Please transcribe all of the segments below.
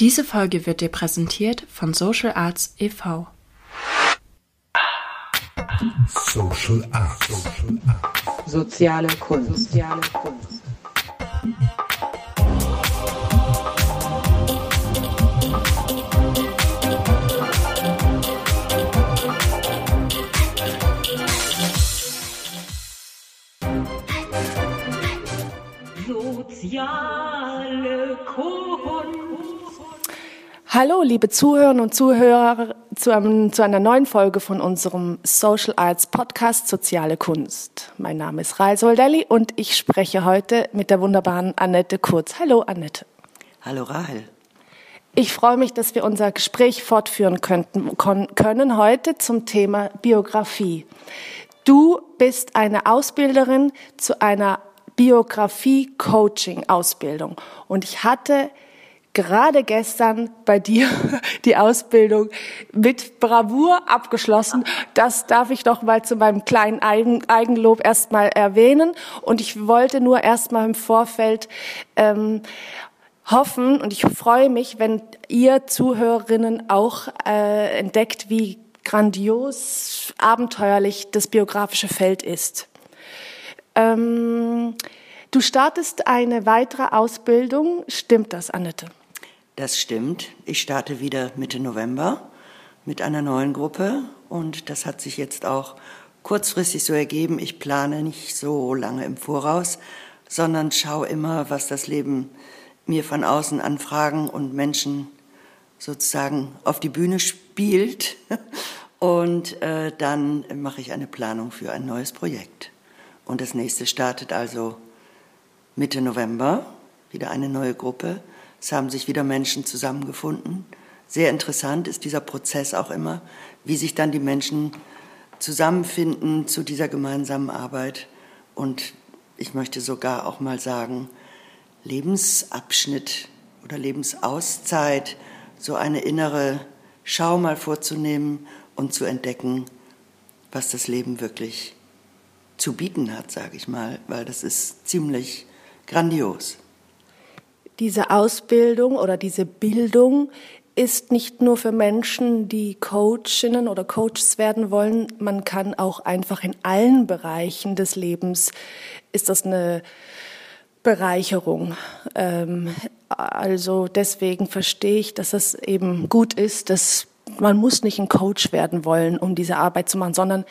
Diese Folge wird dir präsentiert von Social Arts e.V. Social Arts. Social Arts. Soziale Kunst. Soziale Kunst. Soziale Kunst. Hallo, liebe Zuhörerinnen und Zuhörer, zu, einem, zu, einer neuen Folge von unserem Social Arts Podcast Soziale Kunst. Mein Name ist Rai Soldelli und ich spreche heute mit der wunderbaren Annette Kurz. Hallo, Annette. Hallo, Rahel. Ich freue mich, dass wir unser Gespräch fortführen könnten, können heute zum Thema Biografie. Du bist eine Ausbilderin zu einer Biografie-Coaching-Ausbildung und ich hatte gerade gestern bei dir die Ausbildung mit Bravour abgeschlossen. Das darf ich doch mal zu meinem kleinen Eigen Eigenlob erstmal erwähnen. Und ich wollte nur erstmal im Vorfeld ähm, hoffen und ich freue mich, wenn ihr Zuhörerinnen auch äh, entdeckt, wie grandios, abenteuerlich das biografische Feld ist. Ähm, du startest eine weitere Ausbildung. Stimmt das, Annette? Das stimmt. Ich starte wieder Mitte November mit einer neuen Gruppe und das hat sich jetzt auch kurzfristig so ergeben. Ich plane nicht so lange im Voraus, sondern schaue immer, was das Leben mir von außen an Fragen und Menschen sozusagen auf die Bühne spielt. Und äh, dann mache ich eine Planung für ein neues Projekt. Und das nächste startet also Mitte November, wieder eine neue Gruppe. Es haben sich wieder Menschen zusammengefunden. Sehr interessant ist dieser Prozess auch immer, wie sich dann die Menschen zusammenfinden zu dieser gemeinsamen Arbeit. Und ich möchte sogar auch mal sagen, Lebensabschnitt oder Lebensauszeit, so eine innere Schau mal vorzunehmen und zu entdecken, was das Leben wirklich zu bieten hat, sage ich mal, weil das ist ziemlich grandios diese Ausbildung oder diese Bildung ist nicht nur für Menschen, die Coachinnen oder Coaches werden wollen. Man kann auch einfach in allen Bereichen des Lebens ist das eine Bereicherung. Ähm, also deswegen verstehe ich, dass es eben gut ist, dass man muss nicht ein Coach werden wollen, um diese Arbeit zu machen, sondern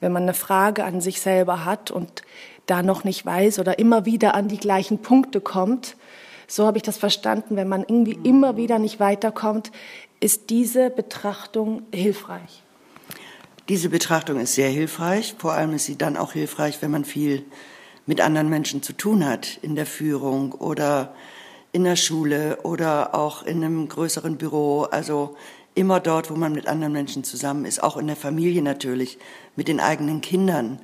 wenn man eine Frage an sich selber hat und da noch nicht weiß oder immer wieder an die gleichen Punkte kommt, so habe ich das verstanden. Wenn man irgendwie immer wieder nicht weiterkommt, ist diese Betrachtung hilfreich. Diese Betrachtung ist sehr hilfreich. Vor allem ist sie dann auch hilfreich, wenn man viel mit anderen Menschen zu tun hat, in der Führung oder in der Schule oder auch in einem größeren Büro. Also immer dort, wo man mit anderen Menschen zusammen ist, auch in der Familie natürlich, mit den eigenen Kindern,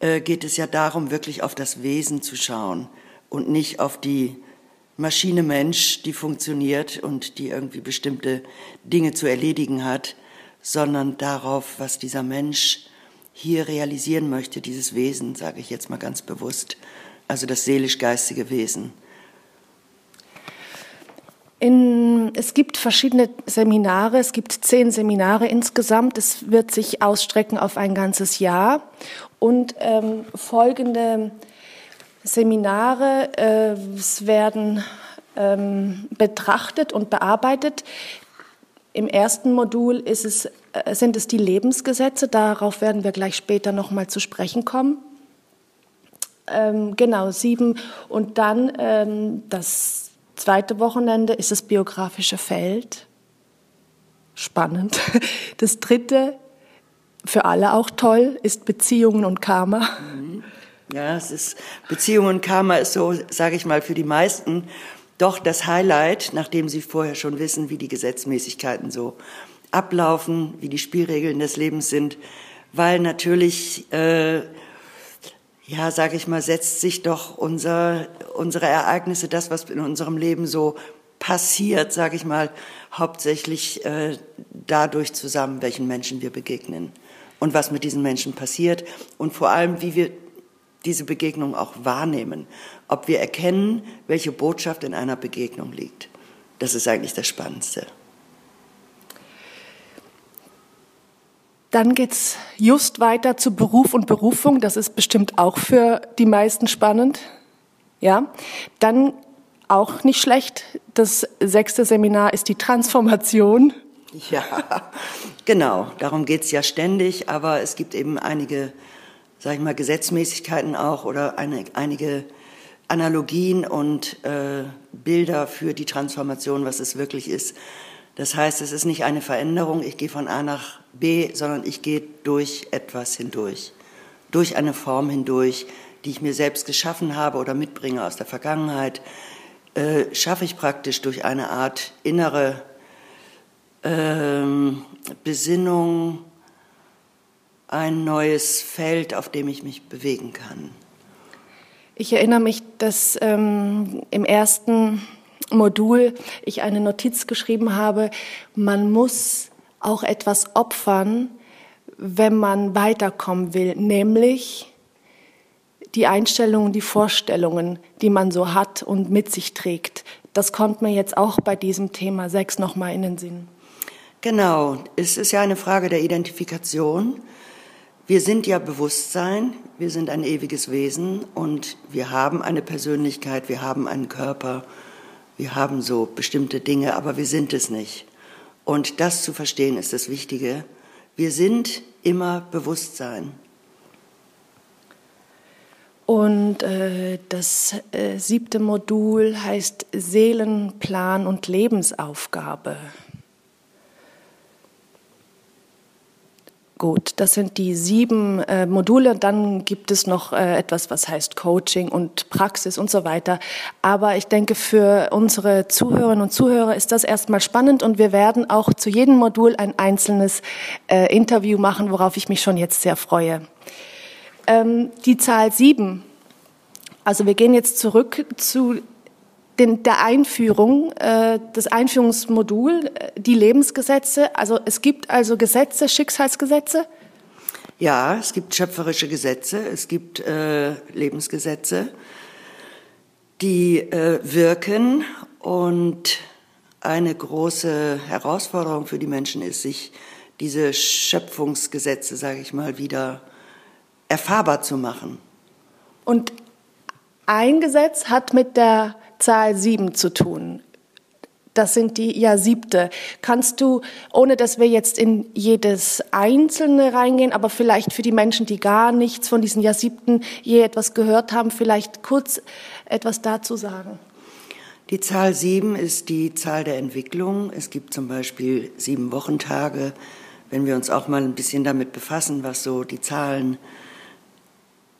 äh, geht es ja darum, wirklich auf das Wesen zu schauen und nicht auf die Maschine Mensch, die funktioniert und die irgendwie bestimmte Dinge zu erledigen hat, sondern darauf, was dieser Mensch hier realisieren möchte, dieses Wesen, sage ich jetzt mal ganz bewusst, also das seelisch-geistige Wesen. In, es gibt verschiedene Seminare, es gibt zehn Seminare insgesamt. Es wird sich ausstrecken auf ein ganzes Jahr. Und ähm, folgende Seminare äh, es werden ähm, betrachtet und bearbeitet. Im ersten Modul es, äh, sind es die Lebensgesetze, darauf werden wir gleich später nochmal zu sprechen kommen. Ähm, genau, sieben. Und dann ähm, das zweite Wochenende ist das biografische Feld. Spannend. Das dritte, für alle auch toll, ist Beziehungen und Karma. Mhm. Ja, es ist Beziehung und Karma ist so, sage ich mal, für die meisten doch das Highlight, nachdem sie vorher schon wissen, wie die Gesetzmäßigkeiten so ablaufen, wie die Spielregeln des Lebens sind, weil natürlich, äh, ja, sage ich mal, setzt sich doch unser, unsere Ereignisse, das, was in unserem Leben so passiert, sage ich mal, hauptsächlich äh, dadurch zusammen, welchen Menschen wir begegnen und was mit diesen Menschen passiert und vor allem, wie wir diese Begegnung auch wahrnehmen, ob wir erkennen, welche Botschaft in einer Begegnung liegt. Das ist eigentlich das Spannendste. Dann geht es just weiter zu Beruf und Berufung. Das ist bestimmt auch für die meisten spannend. Ja. Dann auch nicht schlecht. Das sechste Seminar ist die Transformation. Ja, genau. Darum geht es ja ständig. Aber es gibt eben einige, sag ich mal, Gesetzmäßigkeiten auch oder eine, einige Analogien und äh, Bilder für die Transformation, was es wirklich ist. Das heißt, es ist nicht eine Veränderung, ich gehe von A nach B, sondern ich gehe durch etwas hindurch, durch eine Form hindurch, die ich mir selbst geschaffen habe oder mitbringe aus der Vergangenheit, äh, schaffe ich praktisch durch eine Art innere ähm, Besinnung ein neues Feld, auf dem ich mich bewegen kann. Ich erinnere mich, dass ähm, im ersten Modul ich eine Notiz geschrieben habe, man muss auch etwas opfern, wenn man weiterkommen will, nämlich die Einstellungen, die Vorstellungen, die man so hat und mit sich trägt. Das kommt mir jetzt auch bei diesem Thema Sex nochmal in den Sinn. Genau, es ist ja eine Frage der Identifikation. Wir sind ja Bewusstsein, wir sind ein ewiges Wesen und wir haben eine Persönlichkeit, wir haben einen Körper, wir haben so bestimmte Dinge, aber wir sind es nicht. Und das zu verstehen ist das Wichtige. Wir sind immer Bewusstsein. Und äh, das äh, siebte Modul heißt Seelenplan und Lebensaufgabe. Gut, das sind die sieben äh, Module. Dann gibt es noch äh, etwas, was heißt Coaching und Praxis und so weiter. Aber ich denke, für unsere Zuhörerinnen und Zuhörer ist das erstmal spannend und wir werden auch zu jedem Modul ein einzelnes äh, Interview machen, worauf ich mich schon jetzt sehr freue. Ähm, die Zahl sieben. Also wir gehen jetzt zurück zu den, der Einführung, äh, das Einführungsmodul, äh, die Lebensgesetze. Also es gibt also Gesetze, Schicksalsgesetze. Ja, es gibt schöpferische Gesetze, es gibt äh, Lebensgesetze, die äh, wirken und eine große Herausforderung für die Menschen ist, sich diese Schöpfungsgesetze, sage ich mal, wieder erfahrbar zu machen. Und ein Gesetz hat mit der Zahl sieben zu tun. Das sind die ja siebte. Kannst du, ohne dass wir jetzt in jedes einzelne reingehen, aber vielleicht für die Menschen, die gar nichts von diesen ja siebten je etwas gehört haben, vielleicht kurz etwas dazu sagen? Die Zahl sieben ist die Zahl der Entwicklung. Es gibt zum Beispiel sieben Wochentage. Wenn wir uns auch mal ein bisschen damit befassen, was so die Zahlen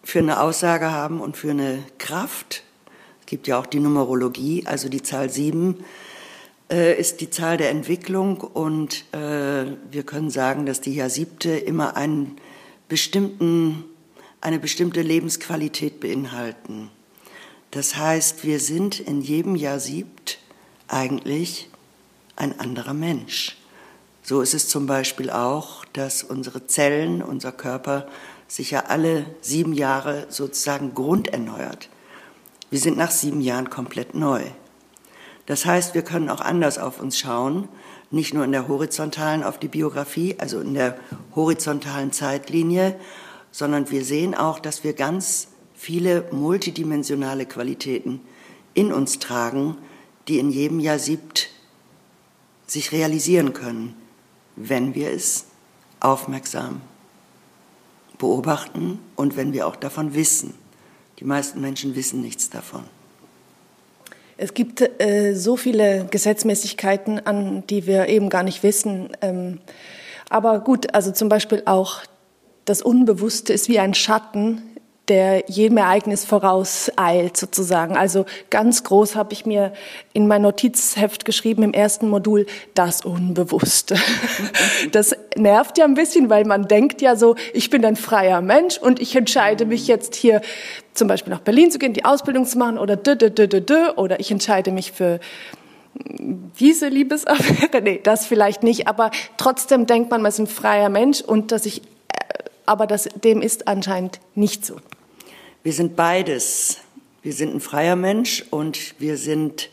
für eine Aussage haben und für eine Kraft, gibt ja auch die Numerologie, also die Zahl sieben äh, ist die Zahl der Entwicklung und äh, wir können sagen, dass die Jahr siebte immer einen bestimmten, eine bestimmte Lebensqualität beinhalten. Das heißt, wir sind in jedem Jahr siebt eigentlich ein anderer Mensch. So ist es zum Beispiel auch, dass unsere Zellen, unser Körper sich ja alle sieben Jahre sozusagen grunderneuert. Wir sind nach sieben Jahren komplett neu. Das heißt, wir können auch anders auf uns schauen, nicht nur in der horizontalen auf die Biografie, also in der horizontalen Zeitlinie, sondern wir sehen auch, dass wir ganz viele multidimensionale Qualitäten in uns tragen, die in jedem Jahr siebt sich realisieren können, wenn wir es aufmerksam beobachten und wenn wir auch davon wissen. Die meisten Menschen wissen nichts davon. Es gibt äh, so viele Gesetzmäßigkeiten, an die wir eben gar nicht wissen. Ähm, aber gut, also zum Beispiel auch das Unbewusste ist wie ein Schatten, der jedem Ereignis vorauseilt sozusagen. Also ganz groß habe ich mir in mein Notizheft geschrieben im ersten Modul, das Unbewusste. Das nervt ja ein bisschen, weil man denkt ja so, ich bin ein freier Mensch und ich entscheide mich jetzt hier zum Beispiel nach Berlin zu gehen, die Ausbildung zu machen oder dö, dö, dö, dö, dö, oder ich entscheide mich für diese Liebesaffäre. Nee, das vielleicht nicht, aber trotzdem denkt man, man ist ein freier Mensch und dass ich aber das, dem ist anscheinend nicht so. Wir sind beides. Wir sind ein freier Mensch und wir sind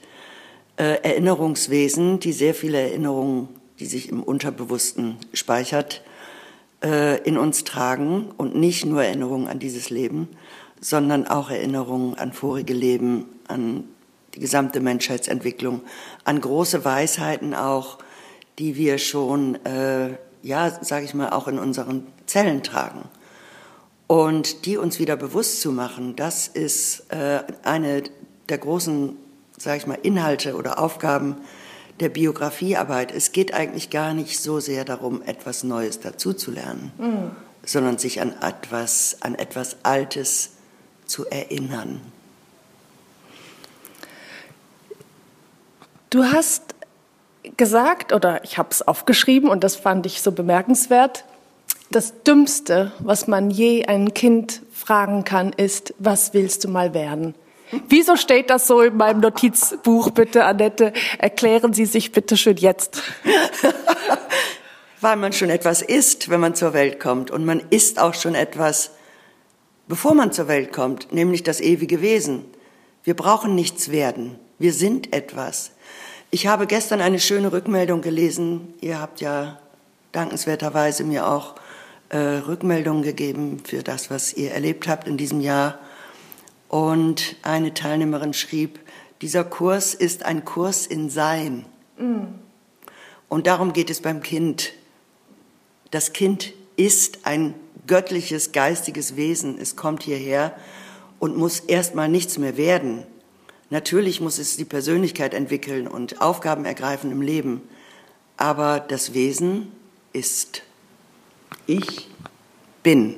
äh, Erinnerungswesen, die sehr viele Erinnerungen, die sich im Unterbewussten speichert, äh, in uns tragen und nicht nur Erinnerungen an dieses Leben, sondern auch Erinnerungen an vorige Leben, an die gesamte Menschheitsentwicklung, an große Weisheiten auch, die wir schon, äh, ja, sage ich mal, auch in unseren Zellen tragen. Und die uns wieder bewusst zu machen, das ist äh, eine der großen, sage ich mal, Inhalte oder Aufgaben der Biografiearbeit. Es geht eigentlich gar nicht so sehr darum, etwas Neues dazuzulernen, mhm. sondern sich an etwas, an etwas Altes zu erinnern. Du hast gesagt, oder ich habe es aufgeschrieben und das fand ich so bemerkenswert, das Dümmste, was man je ein Kind fragen kann, ist, was willst du mal werden? Wieso steht das so in meinem Notizbuch, bitte, Annette? Erklären Sie sich bitte schön jetzt. Weil man schon etwas ist, wenn man zur Welt kommt. Und man ist auch schon etwas, bevor man zur Welt kommt, nämlich das ewige Wesen. Wir brauchen nichts werden. Wir sind etwas. Ich habe gestern eine schöne Rückmeldung gelesen. Ihr habt ja dankenswerterweise mir auch äh, Rückmeldungen gegeben für das, was ihr erlebt habt in diesem Jahr. Und eine Teilnehmerin schrieb, dieser Kurs ist ein Kurs in Sein. Mm. Und darum geht es beim Kind. Das Kind ist ein göttliches, geistiges Wesen. Es kommt hierher und muss erstmal nichts mehr werden. Natürlich muss es die Persönlichkeit entwickeln und Aufgaben ergreifen im Leben. Aber das Wesen ist. Ich bin.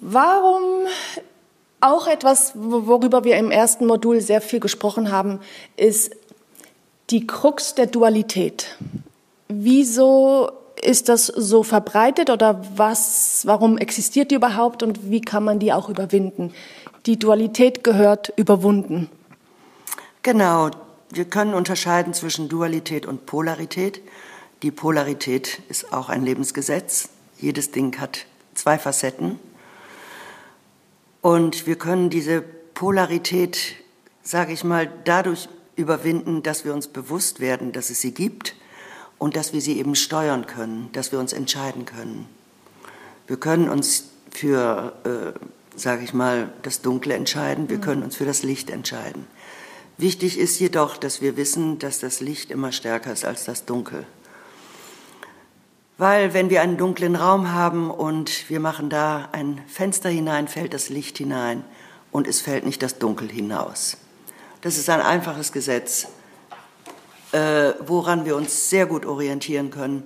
Warum auch etwas, worüber wir im ersten Modul sehr viel gesprochen haben, ist die Krux der Dualität. Wieso ist das so verbreitet oder was, warum existiert die überhaupt und wie kann man die auch überwinden? Die Dualität gehört überwunden. Genau. Wir können unterscheiden zwischen Dualität und Polarität. Die Polarität ist auch ein Lebensgesetz. Jedes Ding hat zwei Facetten. Und wir können diese Polarität, sage ich mal, dadurch überwinden, dass wir uns bewusst werden, dass es sie gibt und dass wir sie eben steuern können, dass wir uns entscheiden können. Wir können uns für, äh, sage ich mal, das Dunkle entscheiden, wir können uns für das Licht entscheiden. Wichtig ist jedoch, dass wir wissen, dass das Licht immer stärker ist als das Dunkel. Weil wenn wir einen dunklen Raum haben und wir machen da ein Fenster hinein, fällt das Licht hinein und es fällt nicht das Dunkel hinaus. Das ist ein einfaches Gesetz, äh, woran wir uns sehr gut orientieren können.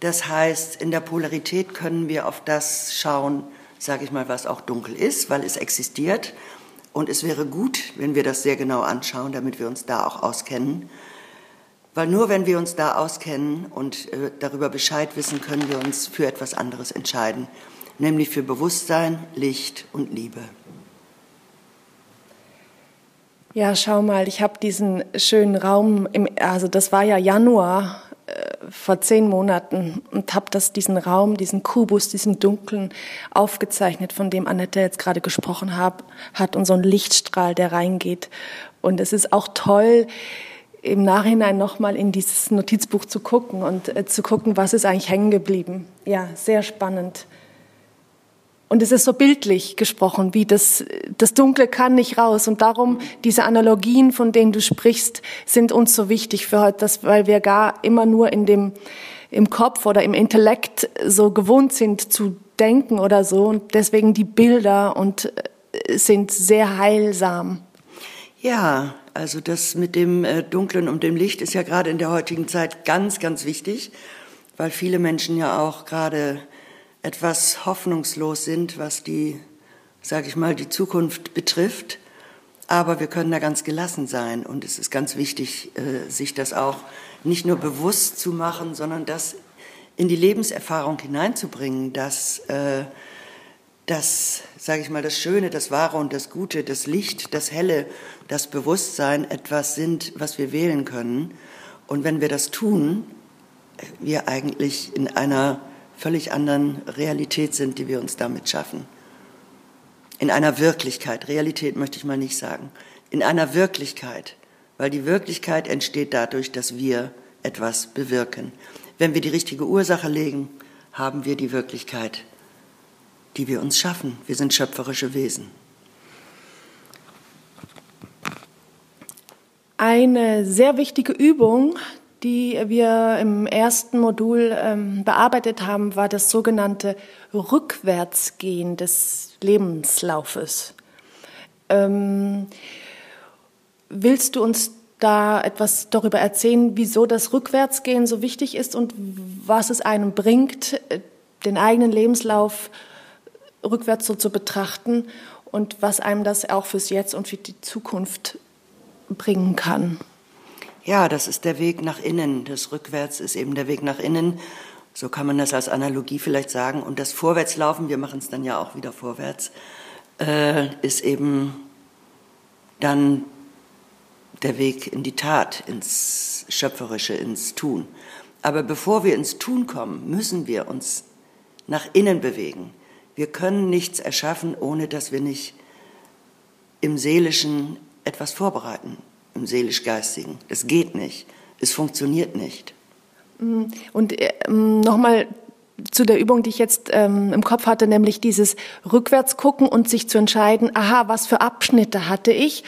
Das heißt, in der Polarität können wir auf das schauen, sage ich mal, was auch dunkel ist, weil es existiert. Und es wäre gut, wenn wir das sehr genau anschauen, damit wir uns da auch auskennen. Weil nur wenn wir uns da auskennen und äh, darüber Bescheid wissen, können wir uns für etwas anderes entscheiden, nämlich für Bewusstsein, Licht und Liebe. Ja, schau mal, ich habe diesen schönen Raum, im, also das war ja Januar äh, vor zehn Monaten und habe das diesen Raum, diesen Kubus, diesen dunklen aufgezeichnet, von dem Annette jetzt gerade gesprochen hab, hat und so ein Lichtstrahl, der reingeht. Und es ist auch toll, im Nachhinein nochmal in dieses Notizbuch zu gucken und äh, zu gucken, was ist eigentlich hängen geblieben. Ja, sehr spannend. Und es ist so bildlich gesprochen, wie das, das Dunkle kann nicht raus. Und darum, diese Analogien, von denen du sprichst, sind uns so wichtig für heute, dass, weil wir gar immer nur in dem, im Kopf oder im Intellekt so gewohnt sind zu denken oder so. Und deswegen die Bilder und äh, sind sehr heilsam. Ja, also das mit dem äh, Dunklen und dem Licht ist ja gerade in der heutigen Zeit ganz, ganz wichtig, weil viele Menschen ja auch gerade etwas hoffnungslos sind, was die, sage ich mal, die Zukunft betrifft. Aber wir können da ganz gelassen sein und es ist ganz wichtig, äh, sich das auch nicht nur bewusst zu machen, sondern das in die Lebenserfahrung hineinzubringen, dass äh, das, sage ich mal, das Schöne, das Wahre und das Gute, das Licht, das Helle, das Bewusstsein etwas sind, was wir wählen können. Und wenn wir das tun, wir eigentlich in einer völlig anderen Realität sind, die wir uns damit schaffen. In einer Wirklichkeit, Realität möchte ich mal nicht sagen, in einer Wirklichkeit, weil die Wirklichkeit entsteht dadurch, dass wir etwas bewirken. Wenn wir die richtige Ursache legen, haben wir die Wirklichkeit, die wir uns schaffen. Wir sind schöpferische Wesen. Eine sehr wichtige Übung, die wir im ersten Modul ähm, bearbeitet haben, war das sogenannte Rückwärtsgehen des Lebenslaufes. Ähm, willst du uns da etwas darüber erzählen, wieso das Rückwärtsgehen so wichtig ist und was es einem bringt, den eigenen Lebenslauf rückwärts so zu betrachten und was einem das auch fürs Jetzt und für die Zukunft bringen kann? Ja, das ist der Weg nach innen. Das Rückwärts ist eben der Weg nach innen. So kann man das als Analogie vielleicht sagen. Und das Vorwärtslaufen, wir machen es dann ja auch wieder vorwärts, äh, ist eben dann der Weg in die Tat, ins Schöpferische, ins Tun. Aber bevor wir ins Tun kommen, müssen wir uns nach innen bewegen. Wir können nichts erschaffen, ohne dass wir nicht im Seelischen etwas vorbereiten im seelisch-geistigen. Das geht nicht. Es funktioniert nicht. Mm, und ähm, nochmal zu der Übung, die ich jetzt ähm, im Kopf hatte, nämlich dieses rückwärts gucken und sich zu entscheiden, aha, was für Abschnitte hatte ich?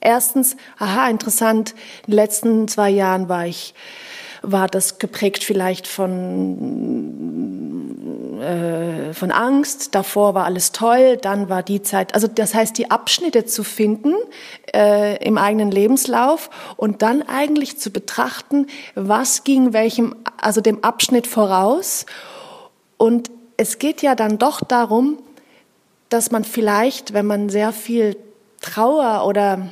Erstens, aha, interessant, in den letzten zwei Jahren war ich war das geprägt vielleicht von, äh, von Angst. Davor war alles toll, dann war die Zeit, also das heißt, die Abschnitte zu finden äh, im eigenen Lebenslauf und dann eigentlich zu betrachten, was ging welchem, also dem Abschnitt voraus. Und es geht ja dann doch darum, dass man vielleicht, wenn man sehr viel Trauer oder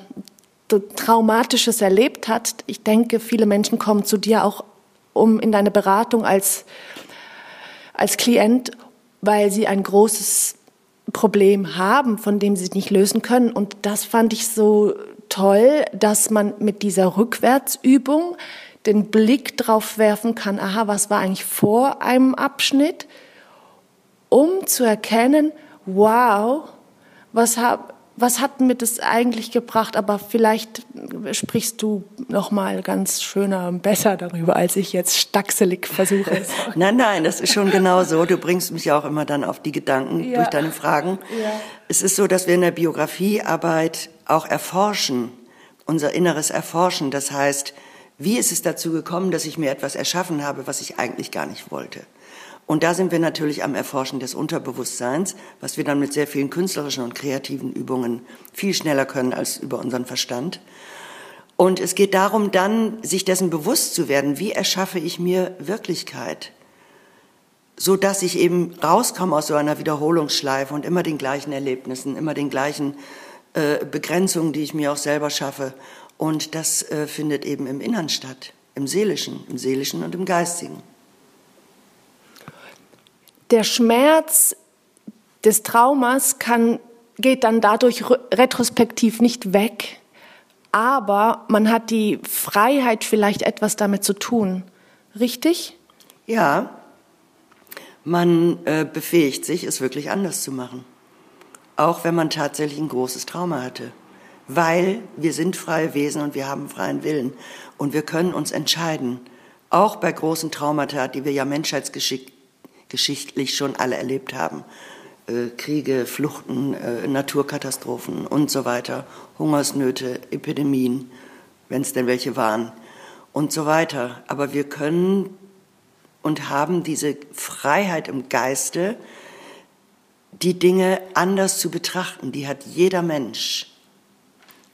Traumatisches erlebt hat. Ich denke, viele Menschen kommen zu dir auch um in deine Beratung als, als Klient, weil sie ein großes Problem haben, von dem sie nicht lösen können. Und das fand ich so toll, dass man mit dieser Rückwärtsübung den Blick drauf werfen kann, aha, was war eigentlich vor einem Abschnitt, um zu erkennen, wow, was habe was hat mir das eigentlich gebracht? Aber vielleicht sprichst du noch mal ganz schöner und besser darüber, als ich jetzt stackselig versuche. nein, nein, das ist schon genau so. Du bringst mich ja auch immer dann auf die Gedanken ja. durch deine Fragen. Ja. Es ist so, dass wir in der Biografiearbeit auch erforschen, unser inneres Erforschen. Das heißt, wie ist es dazu gekommen, dass ich mir etwas erschaffen habe, was ich eigentlich gar nicht wollte? Und da sind wir natürlich am Erforschen des Unterbewusstseins, was wir dann mit sehr vielen künstlerischen und kreativen Übungen viel schneller können als über unseren Verstand. Und es geht darum, dann sich dessen bewusst zu werden, wie erschaffe ich mir Wirklichkeit, so dass ich eben rauskomme aus so einer Wiederholungsschleife und immer den gleichen Erlebnissen, immer den gleichen äh, Begrenzungen, die ich mir auch selber schaffe. Und das äh, findet eben im Innern statt, im Seelischen, im Seelischen und im Geistigen der Schmerz des Traumas kann, geht dann dadurch retrospektiv nicht weg, aber man hat die Freiheit, vielleicht etwas damit zu tun. Richtig? Ja, man äh, befähigt sich, es wirklich anders zu machen. Auch wenn man tatsächlich ein großes Trauma hatte. Weil wir sind freie Wesen und wir haben freien Willen. Und wir können uns entscheiden, auch bei großen Traumata, die wir ja menschheitsgeschickt geschichtlich schon alle erlebt haben. Äh, Kriege, Fluchten, äh, Naturkatastrophen und so weiter, Hungersnöte, Epidemien, wenn es denn welche waren und so weiter. Aber wir können und haben diese Freiheit im Geiste, die Dinge anders zu betrachten. Die hat jeder Mensch.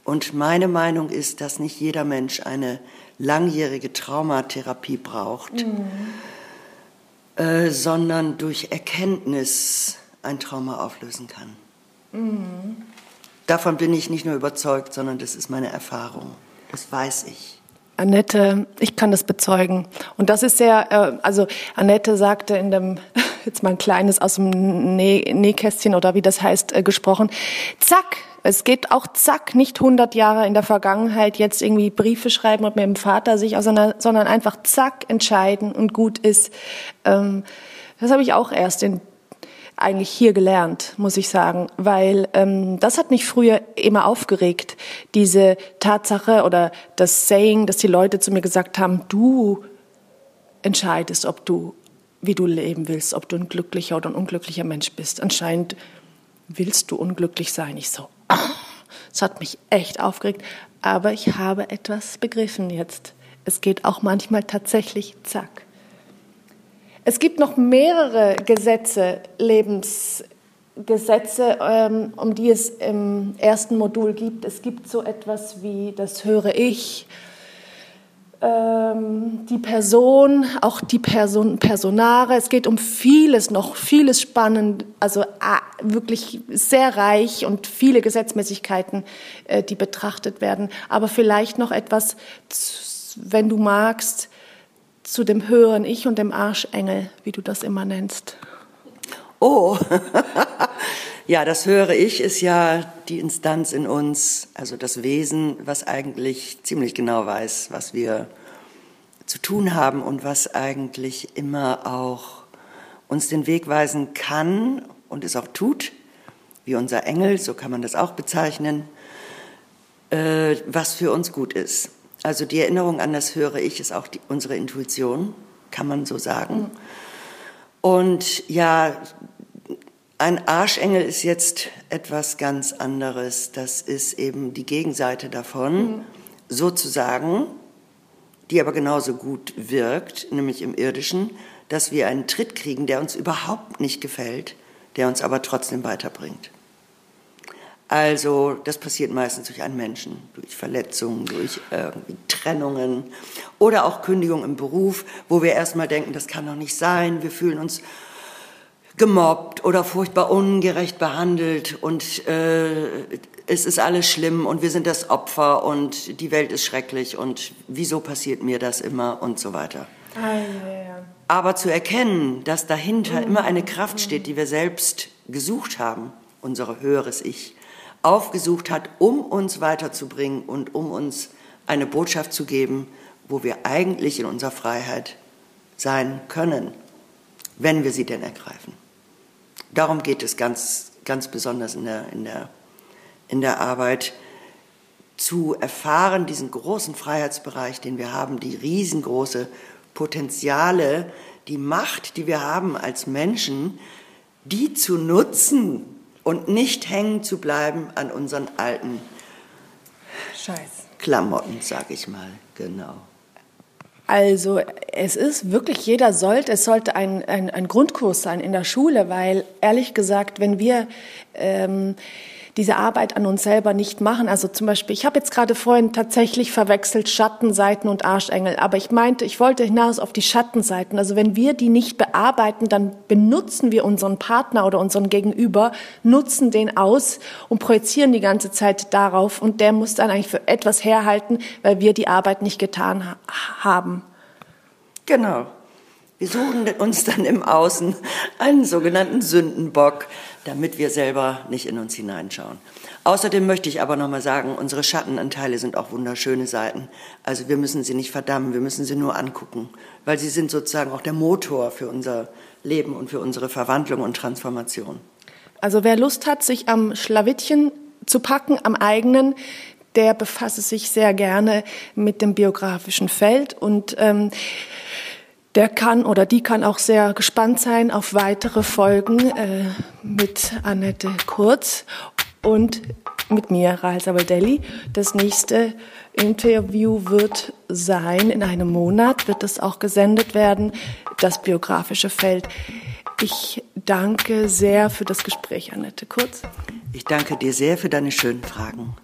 Und meine Meinung ist, dass nicht jeder Mensch eine langjährige Traumatherapie braucht. Mhm äh, sondern durch Erkenntnis ein Trauma auflösen kann. Mhm. Davon bin ich nicht nur überzeugt, sondern das ist meine Erfahrung. Das weiß ich. Annette, ich kann das bezeugen. Und das ist sehr, äh, also Annette sagte in dem, jetzt mal ein kleines aus dem Nähkästchen oder wie das heißt, äh, gesprochen, zack, es geht auch zack, nicht 100 Jahre in der Vergangenheit jetzt irgendwie Briefe schreiben und mit dem Vater sich auseinander, sondern einfach zack entscheiden und gut ist. Ähm, Das habe ich auch erst in, eigentlich hier gelernt, muss ich sagen, weil ähm, das hat mich früher immer aufgeregt, diese Tatsache oder das Saying, dass die Leute zu mir gesagt haben, du entscheidest, ob du, wie du leben willst, ob du ein glücklicher oder ein unglücklicher Mensch bist. Anscheinend willst du unglücklich sein. Ich so, es hat mich echt aufgeregt, aber ich habe etwas begriffen jetzt. Es geht auch manchmal tatsächlich zack. Es gibt noch mehrere Gesetze, Lebensgesetze, ähm, um die es im ersten Modul gibt. Es gibt so etwas wie das höre ich, die Person, auch die Person, Personare. Es geht um vieles noch, vieles spannend, also ah, wirklich sehr reich und viele Gesetzmäßigkeiten, äh, die betrachtet werden. Aber vielleicht noch etwas, wenn du magst, zu dem höheren Ich und dem Arschengel, wie du das immer nennst. Oh, ja, das höhere Ich ist ja die Instanz in uns, also das Wesen, was eigentlich ziemlich genau weiß, was wir zu tun haben und was eigentlich immer auch uns den Weg weisen kann und es auch tut, wie unser Engel, so kann man das auch bezeichnen, äh, was für uns gut ist. Also die Erinnerung an das höhere Ich ist auch die, unsere Intuition, kann man so sagen. Und ja, ein Arschengel ist jetzt etwas ganz anderes. Das ist eben die Gegenseite davon, mhm. sozusagen, die aber genauso gut wirkt, nämlich im irdischen, dass wir einen Tritt kriegen, der uns überhaupt nicht gefällt, der uns aber trotzdem weiterbringt. Also das passiert meistens durch einen Menschen, durch Verletzungen, durch irgendwie Trennungen oder auch Kündigung im Beruf, wo wir erstmal denken, das kann doch nicht sein, wir fühlen uns gemobbt oder furchtbar ungerecht behandelt und äh, es ist alles schlimm und wir sind das Opfer und die Welt ist schrecklich und wieso passiert mir das immer und so weiter. Ah, ja, ja. Aber zu erkennen, dass dahinter mhm. immer eine Kraft steht, die wir selbst gesucht haben, unser höheres Ich, aufgesucht hat, um uns weiterzubringen und um uns eine Botschaft zu geben, wo wir eigentlich in unserer Freiheit sein können, wenn wir sie denn ergreifen. Darum geht es ganz, ganz besonders in der, in der, in der Arbeit, zu erfahren, diesen großen Freiheitsbereich, den wir haben, die riesengroße Potenziale, die Macht, die wir haben als Menschen, die zu nutzen, und nicht hängen zu bleiben an unseren alten Scheiß. Klamotten, sag ich mal, genau. Also es ist wirklich, jeder sollte, es sollte ein, ein, ein Grundkurs sein in der Schule, weil ehrlich gesagt, wenn wir ähm, diese Arbeit an uns selber nicht machen. Also zum Beispiel, ich habe jetzt gerade vorhin tatsächlich verwechselt Schattenseiten und Arschengel, aber ich meinte, ich wollte hinaus auf die Schattenseiten. Also wenn wir die nicht bearbeiten, dann benutzen wir unseren Partner oder unseren Gegenüber, nutzen den aus und projizieren die ganze Zeit darauf und der muss dann eigentlich für etwas herhalten, weil wir die Arbeit nicht getan ha haben. Genau. Wir suchen uns dann im Außen einen sogenannten Sündenbock, damit wir selber nicht in uns hineinschauen. Außerdem möchte ich aber nochmal sagen, unsere Schattenanteile sind auch wunderschöne Seiten. Also wir müssen sie nicht verdammen, wir müssen sie nur angucken, weil sie sind sozusagen auch der Motor für unser Leben und für unsere Verwandlung und Transformation. Also wer Lust hat, sich am Schlawittchen zu packen, am eigenen, der befasse sich sehr gerne mit dem biografischen Feld und ähm, der kann oder die kann auch sehr gespannt sein auf weitere Folgen äh, mit Annette Kurz und mit mir, Rahel Sabaldelli. Das nächste Interview wird sein, in einem Monat wird es auch gesendet werden, das biografische Feld. Ich danke sehr für das Gespräch, Annette Kurz. Ich danke dir sehr für deine schönen Fragen.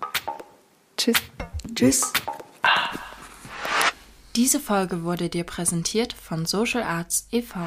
Tschüss. Tschüss. Diese Folge wurde dir präsentiert von Social Arts e.V.